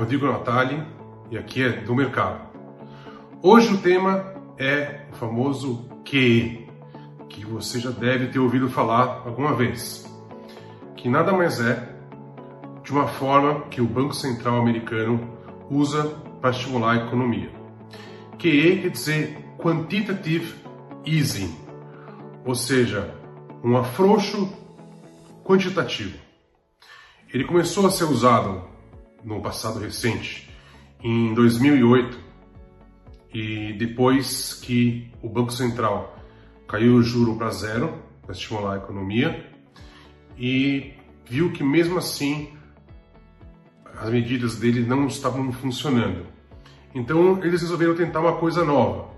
Rodrigo Natali e aqui é do mercado. Hoje o tema é o famoso QE, que você já deve ter ouvido falar alguma vez, que nada mais é de uma forma que o Banco Central americano usa para estimular a economia. QE quer dizer Quantitative Easing, ou seja, um afrouxo quantitativo. Ele começou a ser usado no passado recente, em 2008, e depois que o Banco Central caiu o juro para zero para estimular a economia e viu que mesmo assim as medidas dele não estavam funcionando. Então eles resolveram tentar uma coisa nova,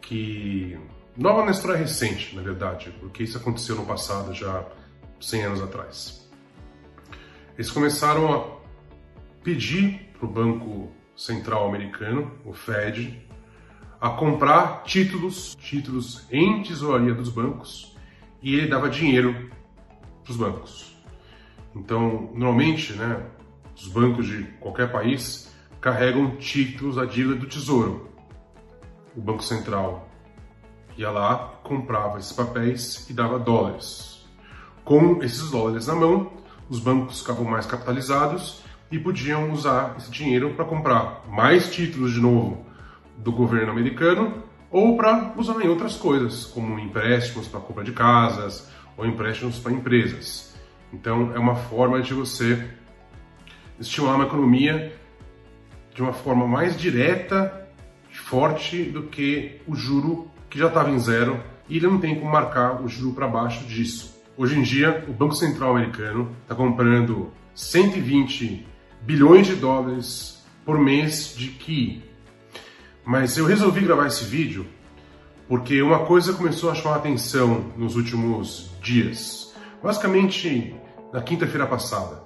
que nova na história recente, na verdade, porque isso aconteceu no passado já 100 anos atrás. Eles começaram a pedir para o Banco Central Americano, o Fed, a comprar títulos, títulos em tesouraria dos bancos, e ele dava dinheiro para os bancos. Então, normalmente, né, os bancos de qualquer país carregam títulos da dívida do Tesouro. O Banco Central ia lá, comprava esses papéis e dava dólares. Com esses dólares na mão, os bancos ficavam mais capitalizados e podiam usar esse dinheiro para comprar mais títulos de novo do governo americano ou para usar em outras coisas, como empréstimos para compra de casas ou empréstimos para empresas. Então é uma forma de você estimular uma economia de uma forma mais direta forte do que o juro que já estava em zero e ele não tem como marcar o juro para baixo disso. Hoje em dia, o Banco Central americano está comprando 120 bilhões de dólares por mês de QI. Mas eu resolvi gravar esse vídeo porque uma coisa começou a chamar a atenção nos últimos dias. Basicamente, na quinta-feira passada,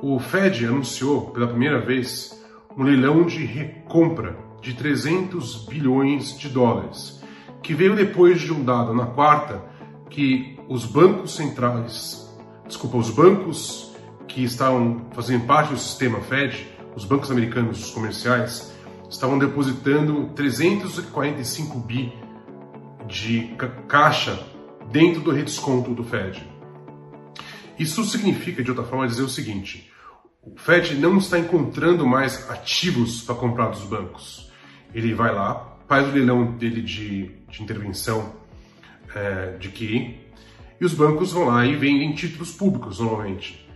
o Fed anunciou pela primeira vez um leilão de recompra de 300 bilhões de dólares, que veio depois de um dado na quarta que os bancos centrais, desculpa, os bancos que estavam fazendo parte do sistema Fed, os bancos americanos, os comerciais, estavam depositando 345 bi de caixa dentro do redesconto do Fed. Isso significa, de outra forma, dizer o seguinte: o Fed não está encontrando mais ativos para comprar dos bancos. Ele vai lá, faz o leilão dele de, de intervenção é, de QI, e os bancos vão lá e vendem títulos públicos normalmente.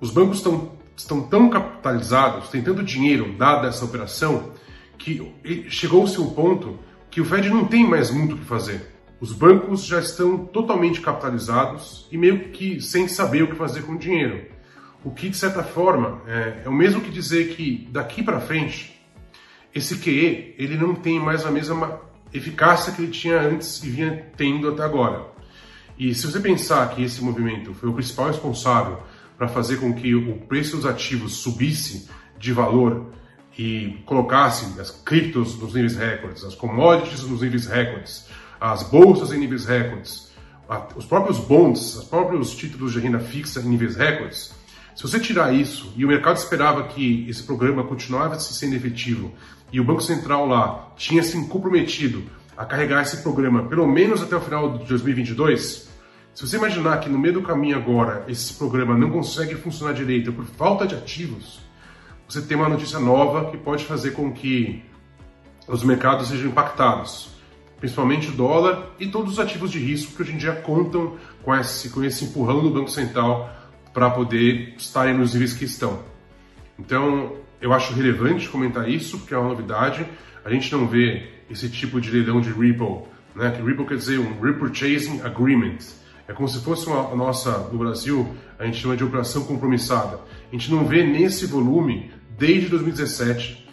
Os bancos estão, estão tão capitalizados, têm tanto dinheiro dada essa operação, que chegou-se um ponto que o Fed não tem mais muito o que fazer. Os bancos já estão totalmente capitalizados e meio que sem saber o que fazer com o dinheiro. O que, de certa forma, é, é o mesmo que dizer que daqui para frente, esse QE ele não tem mais a mesma eficácia que ele tinha antes e vinha tendo até agora. E se você pensar que esse movimento foi o principal responsável para fazer com que o preço dos ativos subisse de valor e colocasse as criptos nos níveis recordes, as commodities nos níveis recordes, as bolsas em níveis recordes, os próprios bonds, os próprios títulos de renda fixa em níveis recordes, se você tirar isso e o mercado esperava que esse programa continuasse sendo efetivo e o Banco Central lá tinha se comprometido a carregar esse programa pelo menos até o final de 2022, se você imaginar que no meio do caminho agora esse programa não consegue funcionar direito por falta de ativos, você tem uma notícia nova que pode fazer com que os mercados sejam impactados, principalmente o dólar e todos os ativos de risco que hoje em dia contam com esse, com esse empurrão do Banco Central para poder estarem nos níveis que estão. Então, eu acho relevante comentar isso, porque é uma novidade. A gente não vê esse tipo de leilão de Ripple, né? que Ripple quer dizer um Repurchasing Agreement. É como se fosse uma, a nossa, no Brasil, a gente chama de operação compromissada. A gente não vê nesse volume desde 2017.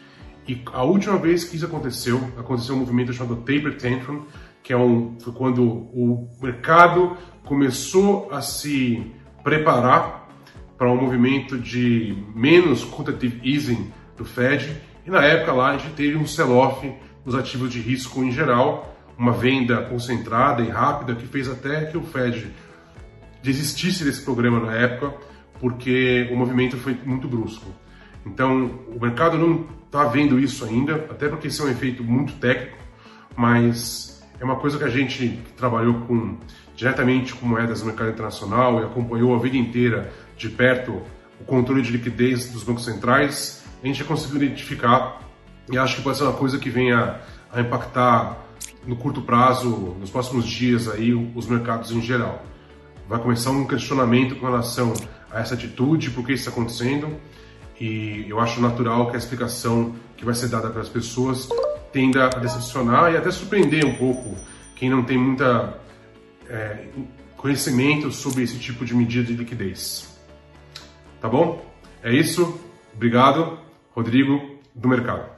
E a última vez que isso aconteceu, aconteceu um movimento chamado Taper Tantrum, que é um, foi quando o mercado começou a se preparar para um movimento de menos quantitative easing do Fed. E na época lá a gente teve um sell-off nos ativos de risco em geral, uma venda concentrada e rápida que fez até que o Fed desistisse desse programa na época, porque o movimento foi muito brusco. Então, o mercado não está vendo isso ainda, até porque isso é um efeito muito técnico, mas é uma coisa que a gente que trabalhou com, diretamente com moedas no mercado internacional e acompanhou a vida inteira de perto o controle de liquidez dos bancos centrais, a gente já conseguiu identificar e acho que pode ser uma coisa que venha a impactar no curto prazo, nos próximos dias aí, os mercados em geral. Vai começar um questionamento com relação a essa atitude, por que isso está acontecendo, e eu acho natural que a explicação que vai ser dada para as pessoas tenda a decepcionar e até surpreender um pouco quem não tem muita é, conhecimento sobre esse tipo de medida de liquidez. Tá bom? É isso. Obrigado. Rodrigo, do Mercado.